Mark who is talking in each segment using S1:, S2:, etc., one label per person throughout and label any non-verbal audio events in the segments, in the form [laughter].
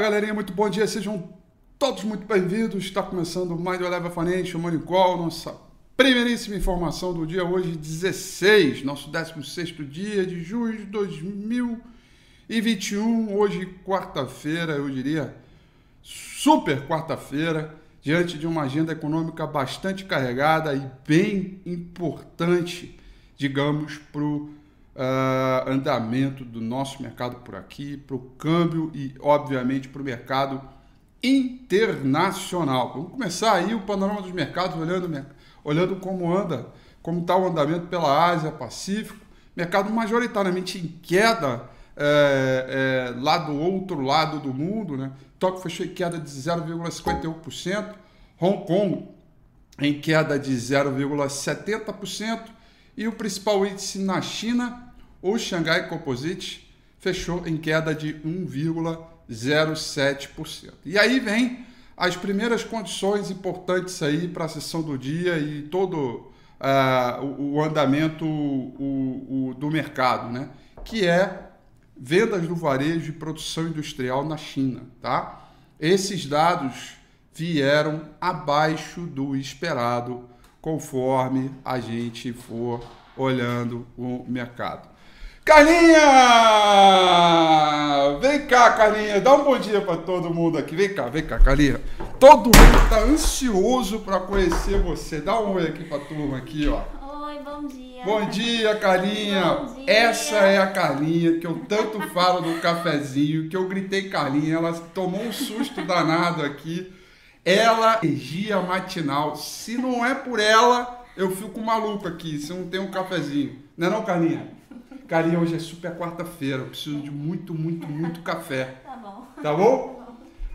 S1: Fala galerinha, muito bom dia, sejam todos muito bem-vindos. Está começando mais o Eleva Financial Money Call, nossa primeiríssima informação do dia hoje, 16, nosso 16 dia de junho de 2021. Hoje, quarta-feira, eu diria super quarta-feira, diante de uma agenda econômica bastante carregada e bem importante, digamos, para o uh, andamento do nosso mercado por aqui, para o câmbio e, obviamente, para o mercado internacional. Vamos começar aí o panorama dos mercados, olhando, olhando como anda, como está o andamento pela Ásia, Pacífico, mercado majoritariamente em queda é, é, lá do outro lado do mundo, né? Tóquio fechou em queda de 0,51%, Hong Kong em queda de 0,70%, e o principal índice na China, o Xangai Composite, fechou em queda de 1,07%. E aí vem as primeiras condições importantes aí para a sessão do dia e todo uh, o, andamento o, o, do mercado, né? que é vendas do varejo e produção industrial na China. Tá? Esses dados vieram abaixo do esperado conforme a gente for olhando o mercado. Carlinha! Vem cá, Carlinha, dá um bom dia para todo mundo aqui. Vem cá, vem cá, Carlinha. Todo mundo está ansioso para conhecer você. Dá um oi aqui para a turma aqui, ó.
S2: Oi, bom dia.
S1: Bom dia, Carlinha. Bom dia. Essa é a Carlinha que eu tanto falo no cafezinho, que eu gritei Carlinha, ela tomou um susto danado aqui ela, energia matinal. Se não é por ela, eu fico maluco aqui. Se não tem um cafezinho. Não é não, Carlinha? Carlinha, hoje é super quarta-feira. Eu preciso de muito, muito, muito café.
S2: Tá bom.
S1: Tá bom?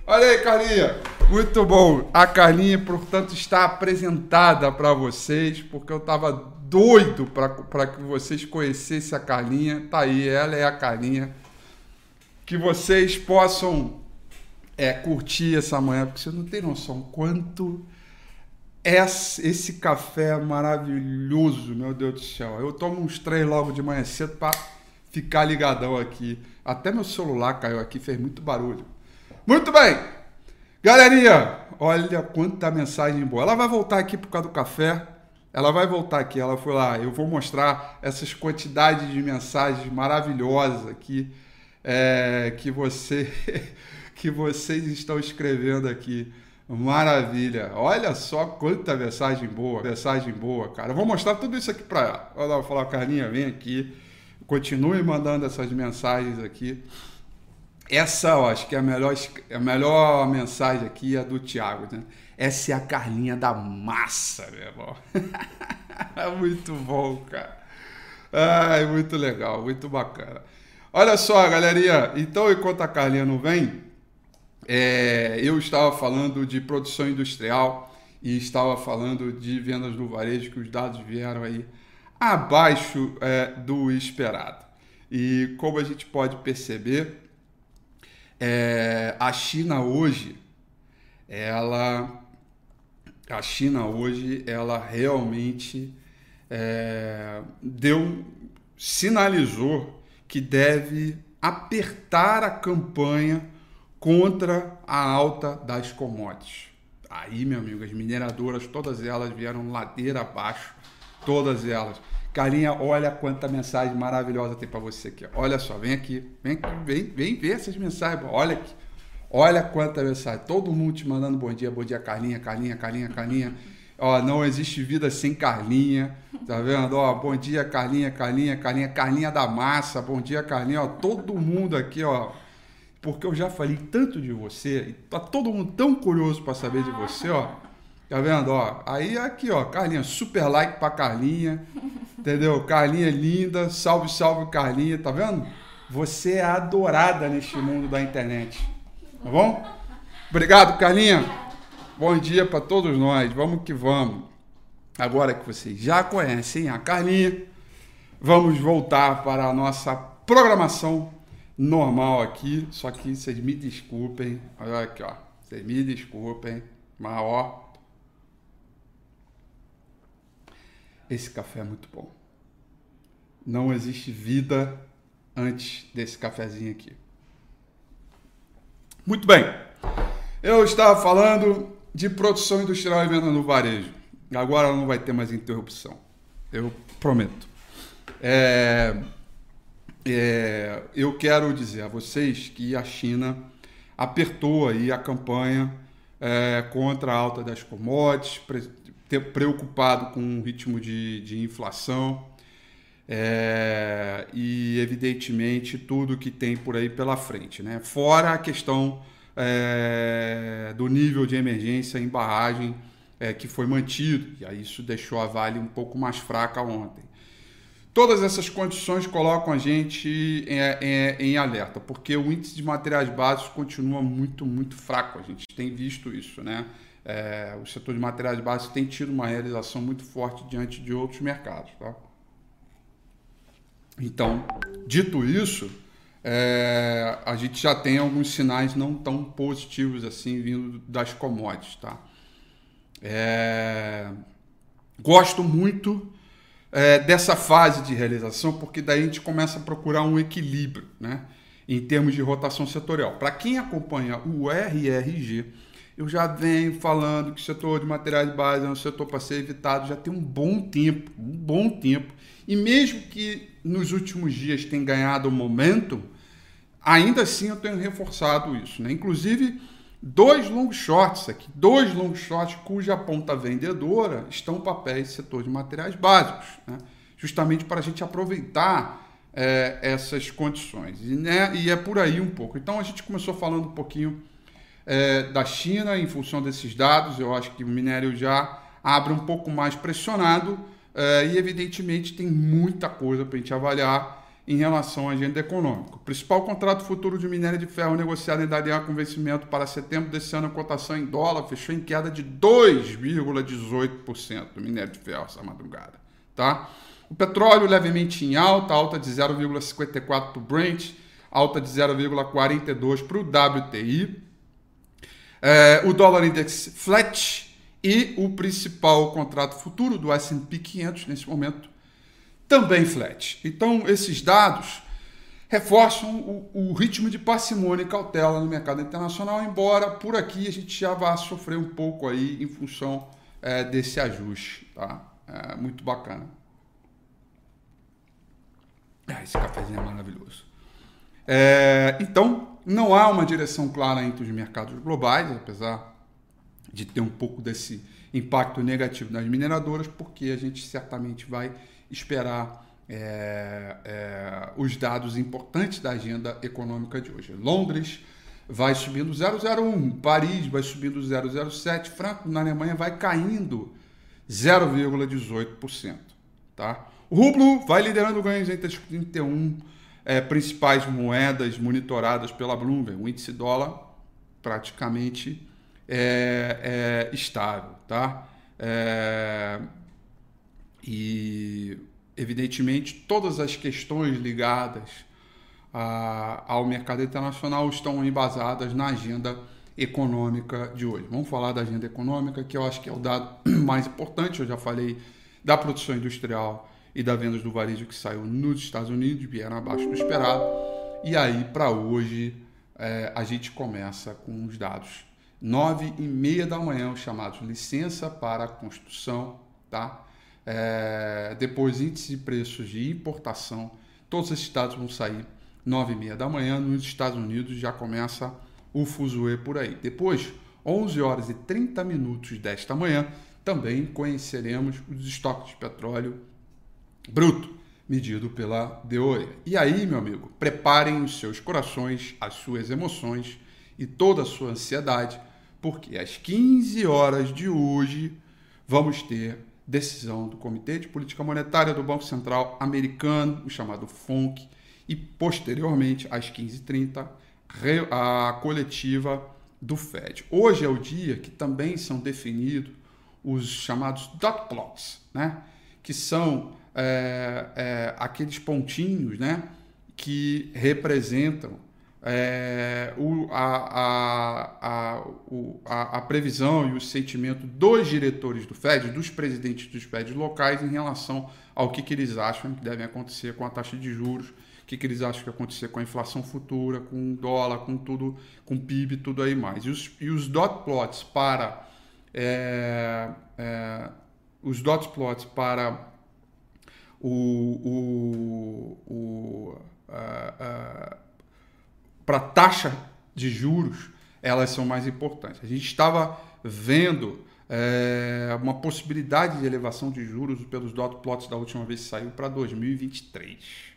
S1: Olha aí, Carlinha. Muito bom. A Carlinha, portanto, está apresentada para vocês, porque eu estava doido para que vocês conhecessem a Carlinha. Tá aí, ela é a Carlinha. Que vocês possam é, curtir essa manhã, porque você não tem noção quanto esse café é maravilhoso, meu Deus do céu. Eu tomo uns três logo de manhã cedo para ficar ligadão aqui. Até meu celular caiu aqui, fez muito barulho. Muito bem! Galerinha, olha quanta mensagem boa. Ela vai voltar aqui por causa do café. Ela vai voltar aqui. Ela foi lá. Eu vou mostrar essas quantidades de mensagens maravilhosas aqui é, que você que vocês estão escrevendo aqui. Maravilha. Olha só quanta mensagem boa, mensagem boa, cara. Eu vou mostrar tudo isso aqui para ela. Olha lá, vou falar, Carlinha, vem aqui. Continue mandando essas mensagens aqui. Essa, ó, acho que é a melhor, a melhor mensagem aqui é a do Thiago, né? Essa é a Carlinha da massa, meu irmão. [laughs] muito bom, cara. Ai, muito legal, muito bacana. Olha só, galerinha. Então, enquanto a Carlinha não vem, é, eu estava falando de produção industrial e estava falando de vendas no varejo, que os dados vieram aí abaixo é, do esperado. E como a gente pode perceber, é, a China hoje, ela, a China hoje, ela realmente é, deu, sinalizou que deve apertar a campanha contra a alta das commodities. Aí, meu amigo, as mineradoras, todas elas vieram ladeira abaixo, todas elas. Carinha, olha quanta mensagem maravilhosa tem para você aqui. Olha só, vem aqui, vem, vem, vem ver essas mensagens. Olha aqui, olha quanta mensagem. Todo mundo te mandando bom dia, bom dia, Carlinha, Carlinha, Carlinha, Carlinha. Ó, não existe vida sem Carlinha, tá vendo? Ó, bom dia, Carlinha, Carlinha, Carlinha, Carlinha da massa, bom dia, Carlinha. Ó, todo mundo aqui, ó porque eu já falei tanto de você, e tá todo mundo tão curioso para saber de você, ó. Tá vendo, ó? Aí aqui, ó, Carlinha, super like pra Carlinha, [laughs] entendeu? Carlinha linda, salve, salve Carlinha, tá vendo? Você é adorada neste mundo da internet, tá bom? Obrigado, Carlinha. Bom dia para todos nós, vamos que vamos. Agora que vocês já conhecem a Carlinha, vamos voltar para a nossa programação normal aqui, só que vocês me desculpem. Olha aqui, ó. Vocês me desculpem, mas ó. Esse café é muito bom. Não existe vida antes desse cafezinho aqui. Muito bem. Eu estava falando de produção industrial e venda no varejo. Agora não vai ter mais interrupção. Eu prometo. É, é, eu quero dizer a vocês que a China apertou aí a campanha é, contra a alta das commodities, pre, preocupado com o ritmo de, de inflação é, e, evidentemente, tudo que tem por aí pela frente. Né? Fora a questão é, do nível de emergência em barragem é, que foi mantido, e aí isso deixou a Vale um pouco mais fraca ontem. Todas essas condições colocam a gente em, em, em, alerta, porque o índice de materiais básicos continua muito, muito fraco. A gente tem visto isso, né? É, o setor de materiais básicos tem tido uma realização muito forte diante de outros mercados, tá? Então, dito isso, é, a gente já tem alguns sinais não tão positivos assim vindo das commodities, tá? É, gosto muito é, dessa fase de realização, porque daí a gente começa a procurar um equilíbrio, né? Em termos de rotação setorial. Para quem acompanha o RRG, eu já venho falando que o setor de materiais básicos é um setor para ser evitado já tem um bom tempo, um bom tempo. E mesmo que nos últimos dias tenha ganhado momento, ainda assim eu tenho reforçado isso. Né? Inclusive, dois long shorts aqui, dois long shorts cuja ponta vendedora estão papéis setor de materiais básicos, né? justamente para a gente aproveitar é, essas condições. E, né? e é por aí um pouco. Então a gente começou falando um pouquinho é, da China em função desses dados. Eu acho que o minério já abre um pouco mais pressionado é, e, evidentemente, tem muita coisa para a gente avaliar em relação à agenda econômica. O principal contrato futuro de minério de ferro negociado em Dalian com vencimento para setembro desse ano, a cotação em dólar fechou em queda de 2,18% do minério de ferro essa madrugada. Tá? O petróleo levemente em alta, alta de 0,54 para o Brent, alta de 0,42 para o WTI. É, o dólar index flat e o principal contrato futuro do S&P 500 nesse momento também flat. Então, esses dados reforçam o, o, ritmo de parcimônia e cautela no mercado internacional, embora por aqui a gente já vá sofrer um pouco aí em função é, desse ajuste. Tá? É, muito bacana. Ah, esse cafezinho é maravilhoso. É, então, não há uma direção clara entre os mercados globais, apesar de ter um pouco desse impacto negativo nas mineradoras, porque a gente certamente vai esperar é, é, os dados importantes da agenda econômica de hoje. Londres vai subindo 0,01, Paris vai subindo 0,07, Franco na Alemanha vai caindo 0,18%. Tá? O rublo vai liderando ganhos entre as 31 é, principais moedas monitoradas pela Bloomberg. O índice dólar praticamente é, é estável. Tá? É, e, evidentemente, todas as questões ligadas a, ao mercado internacional estão embasadas na agenda econômica de hoje. Vamos falar da agenda econômica, que eu acho que é o dado [clears throat] mais importante. Eu já falei da produção industrial e da vendas do varejo que saiu nos Estados Unidos, vieram abaixo do esperado. E aí, para hoje, é, a gente começa com os dados. Nove e meia da manhã, os chamados licença para construção, tá? É, depois, índice de preços de importação. Todos esses dados vão sair 9 e meia da manhã. Nos Estados Unidos já começa o fuzuê por aí. Depois, 11 horas e 30 minutos desta manhã, também conheceremos os estoques de petróleo bruto medido pela DOE. E aí, meu amigo, preparem os seus corações, as suas emoções e toda a sua ansiedade, porque às 15 horas de hoje vamos ter decisão do Comitê de Política Monetária do Banco Central Americano, o chamado FONC, e posteriormente, às 15h30, a coletiva do Fed. Hoje é o dia que também são definidos os chamados dot plots, né? que são é, é, aqueles pontinhos né? que representam é, o, a, a, a, o, a, a, previsão e o sentimento dos diretores do FED, dos presidentes dos FED locais, em relação ao que, que eles acham que deve acontecer com a taxa de juros, o que, que eles acham que acontecer com a inflação futura, com o dólar, com tudo, com o PIB, tudo aí mais. E os, e os dot plots para é, é, os dot plots para o, o, o para taxa de juros, elas são mais importantes. A gente estava vendo é, uma possibilidade de elevação de juros pelos dot plots da última vez que saiu para 2023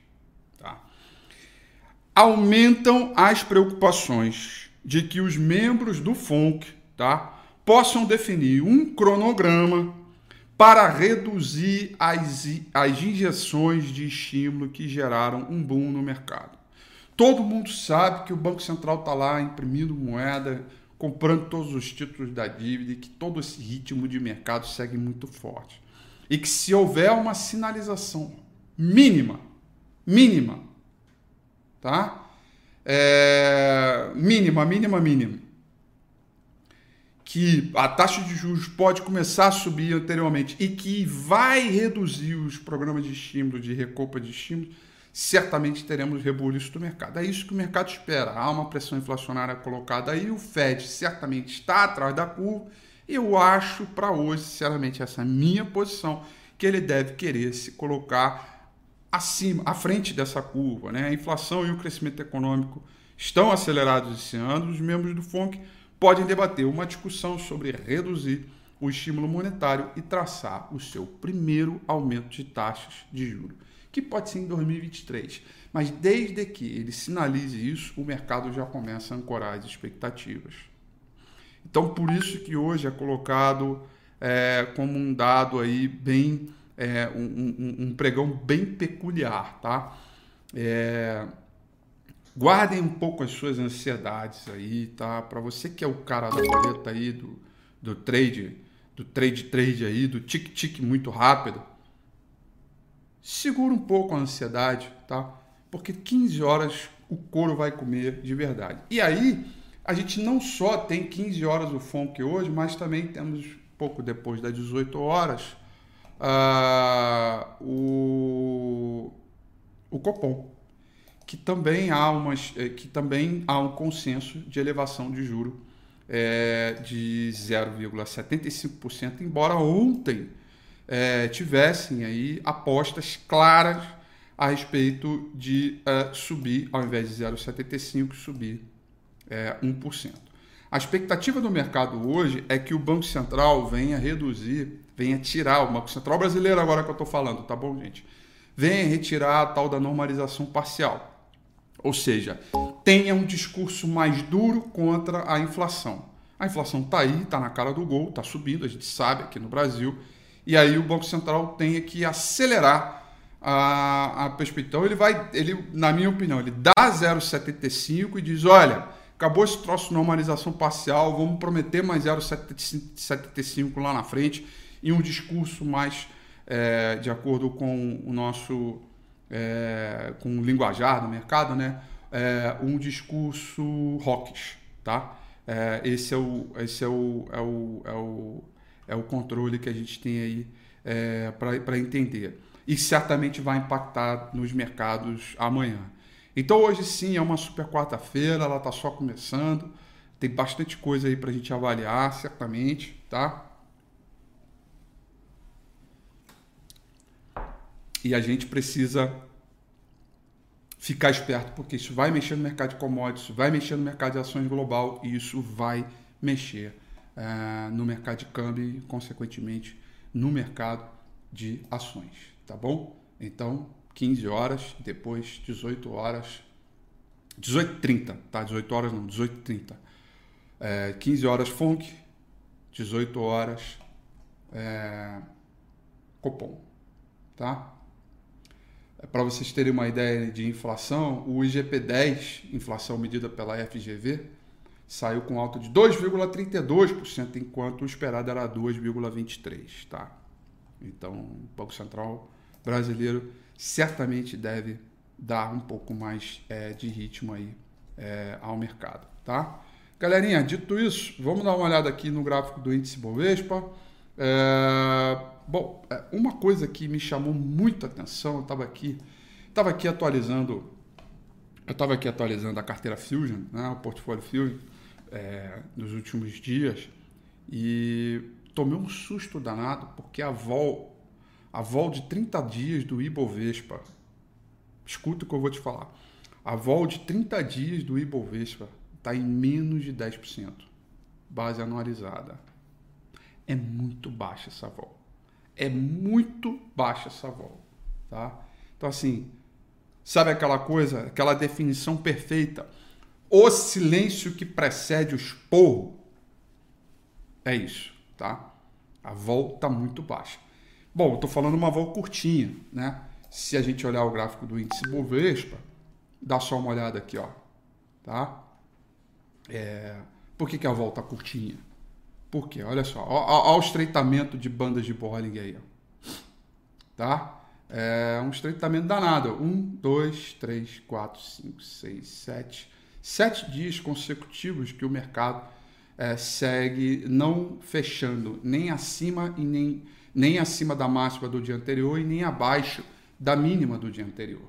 S1: aumentam as preocupações de que os membros do FONC tá, possam definir um cronograma para reduzir as, as injeções de estímulo que geraram um boom no mercado. Todo mundo sabe que o Banco Central está lá imprimindo moeda, comprando todos os títulos da dívida e que todo esse ritmo de mercado segue muito forte. E que se houver uma sinalização mínima, mínima, tá? É, mínima, mínima, mínima. Que a taxa de juros pode começar a subir anteriormente e que vai reduzir os programas de estímulo, de recopa de estímulo, certamente teremos rebuliço do mercado. É isso que o mercado espera. Há uma pressão inflacionária colocada aí, o Fed certamente está atrás da curva. Eu acho para hoje, sinceramente, essa é a minha posição, que ele deve querer se colocar acima, à frente dessa curva. Né? A inflação e o crescimento econômico estão acelerados esse ano. Os membros do FONC podem debater uma discussão sobre reduzir o estímulo monetário e traçar o seu primeiro aumento de taxas de juros, que pode ser em 2023. Mas desde que ele sinalize isso, o mercado já começa a ancorar as expectativas. Então, por isso que hoje é colocado é, como um dado aí bem é, um, um, um, pregão bem peculiar, tá? É, guardem um pouco as suas ansiedades aí, tá? Para você que é o cara da boleta aí do, do trade, do trade trade aí, do tic tic muito rápido, segura um pouco a ansiedade, tá? Porque 15 horas o couro vai comer de verdade. E aí, a gente não só tem 15 horas o FONC hoje, mas também temos pouco depois das 18 horas uh, o, o Copom, que também há umas, eh, que também há um consenso de elevação de juro é, de 0,75%, embora ontem é, tivessem aí apostas claras a respeito de uh, subir, ao invés de 0,75%, subir é, 1%. A expectativa do mercado hoje é que o Banco Central venha reduzir venha tirar, o Banco Central Brasileiro agora que eu estou falando, tá bom, gente? Venha retirar a tal da normalização parcial. Ou seja, tenha um discurso mais duro contra a inflação. A inflação está aí, está na cara do gol, está subindo, a gente sabe aqui no Brasil. E aí o Banco Central tem que acelerar a, a perspectiva. Então ele vai, ele, na minha opinião, ele dá 0,75 e diz: olha, acabou esse troço de normalização parcial, vamos prometer mais 0,75 lá na frente e um discurso mais é, de acordo com o nosso é, com o linguajar do mercado, né? É, um discurso rocks, tá? Esse é o esse é o, é o, é o, é o controle que a gente tem aí é, para entender e certamente vai impactar nos mercados amanhã. Então hoje sim é uma super quarta-feira, ela está só começando, tem bastante coisa aí para a gente avaliar, certamente, tá? E a gente precisa ficar esperto, porque isso vai mexer no mercado de commodities, vai mexer no mercado de ações global e isso vai mexer uh, no mercado de câmbio e, consequentemente, no mercado de ações, tá bom? Então, 15 horas, depois 18 horas, 18h30, tá? 18 horas não, 18h30. É, 15 horas FONC, 18 horas é, Copom, tá? Para vocês terem uma ideia de inflação, o IGP-10, inflação medida pela FGV, saiu com alta de 2,32%, enquanto o esperado era 2,23%. Tá? Então, o Banco Central brasileiro certamente deve dar um pouco mais é, de ritmo aí é, ao mercado. Tá? Galerinha, dito isso, vamos dar uma olhada aqui no gráfico do índice Bovespa. É, bom, é, uma coisa que me chamou muita atenção, eu estava aqui, estava aqui atualizando eu estava aqui atualizando a carteira Fusion, né, o portfólio Fusion, é, nos últimos dias, e tomei um susto danado, porque a vol, a vol de 30 dias do Ibovespa, escuta o que eu vou te falar, a vol de 30 dias do Ibovespa está em menos de 10%, base anualizada. É muito baixa essa vol. É muito baixa essa vol, tá? Então assim, Sabe aquela coisa, aquela definição perfeita? O silêncio que precede o esporro. É isso, tá? A volta muito baixa. Bom, tô falando uma volta curtinha, né? Se a gente olhar o gráfico do índice Bovespa, dá só uma olhada aqui, ó, tá? É... Por que, que a volta tá curtinha? Por quê? Olha só, olha o estreitamento de bandas de Bollinger aí, ó. tá? É um estreitamento danado. Um, dois, três, quatro, cinco, seis, sete. Sete dias consecutivos que o mercado é, segue não fechando nem acima e nem, nem acima da máxima do dia anterior e nem abaixo da mínima do dia anterior.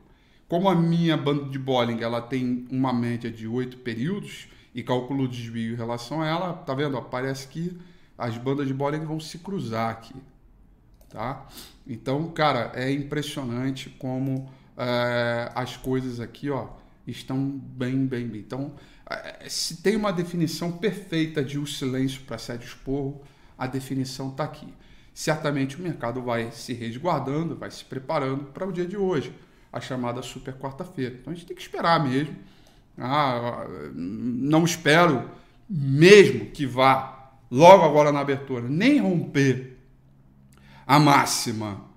S1: Como a minha banda de Bollinger ela tem uma média de oito períodos e calculo o desvio em relação a ela, tá vendo? Parece que as bandas de Bollinger vão se cruzar aqui tá? Então, cara, é impressionante como é, as coisas aqui, ó, estão bem, bem, bem. Então, se tem uma definição perfeita de o silêncio para sede esporro, a definição está aqui. Certamente o mercado vai se resguardando, vai se preparando para o dia de hoje, a chamada super quarta-feira. Então a gente tem que esperar mesmo. Ah, não espero mesmo que vá logo agora na abertura nem romper a máxima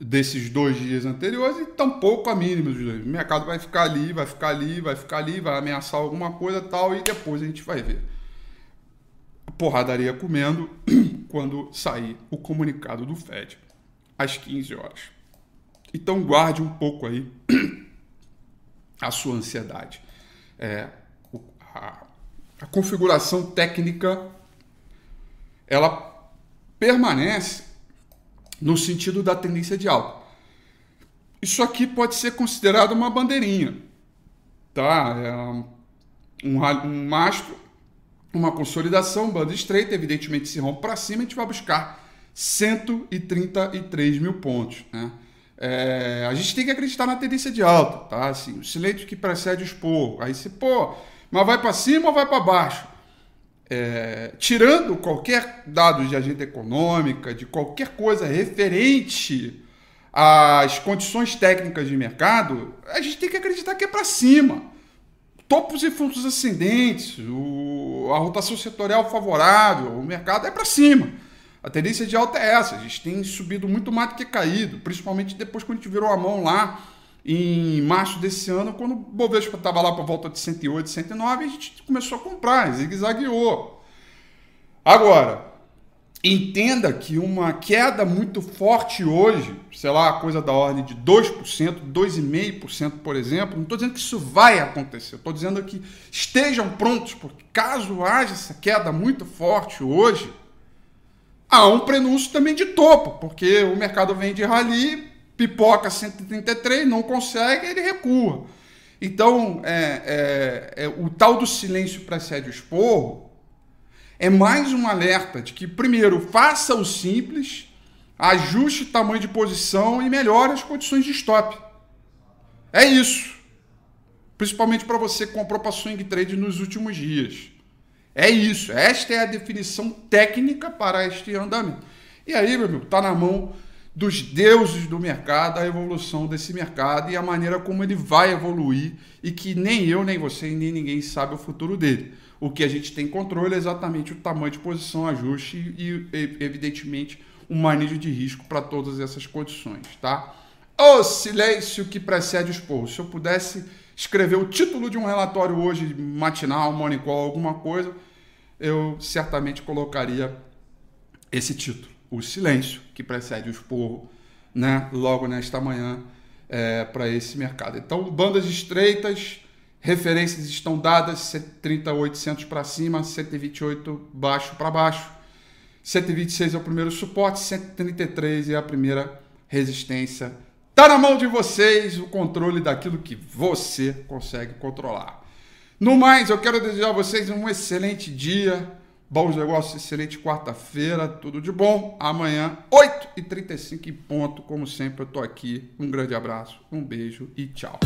S1: desses dois dias anteriores e tampouco a mínima dos dois. O mercado vai ficar ali, vai ficar ali, vai ficar ali, vai ameaçar alguma coisa tal e depois a gente vai ver. A porradaria comendo [clears throat] quando sair o comunicado do Fed às 15 horas. Então guarde um pouco aí [clears throat] a sua ansiedade. É, a, a configuração técnica ela permanece no sentido da tendência de alta. Isso aqui pode ser considerado uma bandeirinha, tá? É um, um mastro, uma consolidação, banda estreita, evidentemente se rompe para cima, a gente vai buscar 133 mil pontos, né? É, a gente tem que acreditar na tendência de alta, tá? Assim, o silêncio que precede o esporro. Aí você, pô, mas vai para cima ou vai para baixo? É, tirando qualquer dado de agenda econômica, de qualquer coisa referente às condições técnicas de mercado, a gente tem que acreditar que é para cima. Topos e fundos ascendentes, o, a rotação setorial favorável, o mercado é para cima. A tendência de alta é essa. A gente tem subido muito mais do que caído, principalmente depois que a gente virou a mão lá em março desse ano, quando o Bovespa estava lá por volta de 108, 109, a gente começou a comprar, zigue-zagueou. Agora, entenda que uma queda muito forte hoje, sei lá, coisa da ordem de 2%, 2,5%, por exemplo, não estou dizendo que isso vai acontecer, estou dizendo que estejam prontos, porque caso haja essa queda muito forte hoje, há um prenúncio também de topo, porque o mercado vem de rally, pipoca 133, não consegue, ele recua. Então, é, é, é, o tal do silêncio precede o esporro é mais um alerta de que, primeiro, faça o simples, ajuste o tamanho de posição e melhore as condições de stop. É isso. Principalmente para você que comprou para swing trade nos últimos dias. É isso. Esta é a definição técnica para este andamento. E aí, meu amigo, está na mão dos deuses do mercado, a evolução desse mercado e a maneira como ele vai evoluir e que nem eu, nem você, nem ninguém sabe o futuro dele. O que a gente tem controle é exatamente o tamanho de posição, ajuste e, evidentemente, um manejo de risco para todas essas condições, tá? O silêncio que precede o esporro. Se eu pudesse escrever o título de um relatório hoje, matinal, morning call, alguma coisa, eu certamente colocaria esse título o silêncio que precede o esporro, né, logo nesta manhã é, para esse mercado. Então, bandas estreitas, referências estão dadas, 130.800 para cima, 128 baixo para baixo, 126 é o primeiro suporte, 133 é a primeira resistência. Tá na mão de vocês o controle daquilo que você consegue controlar. No mais, eu quero desejar a vocês um excelente dia, bons negócios, excelente quarta-feira, tudo de bom. Amanhã, 8h35 em ponto, como sempre, eu tô aqui. Um grande abraço, um beijo e tchau.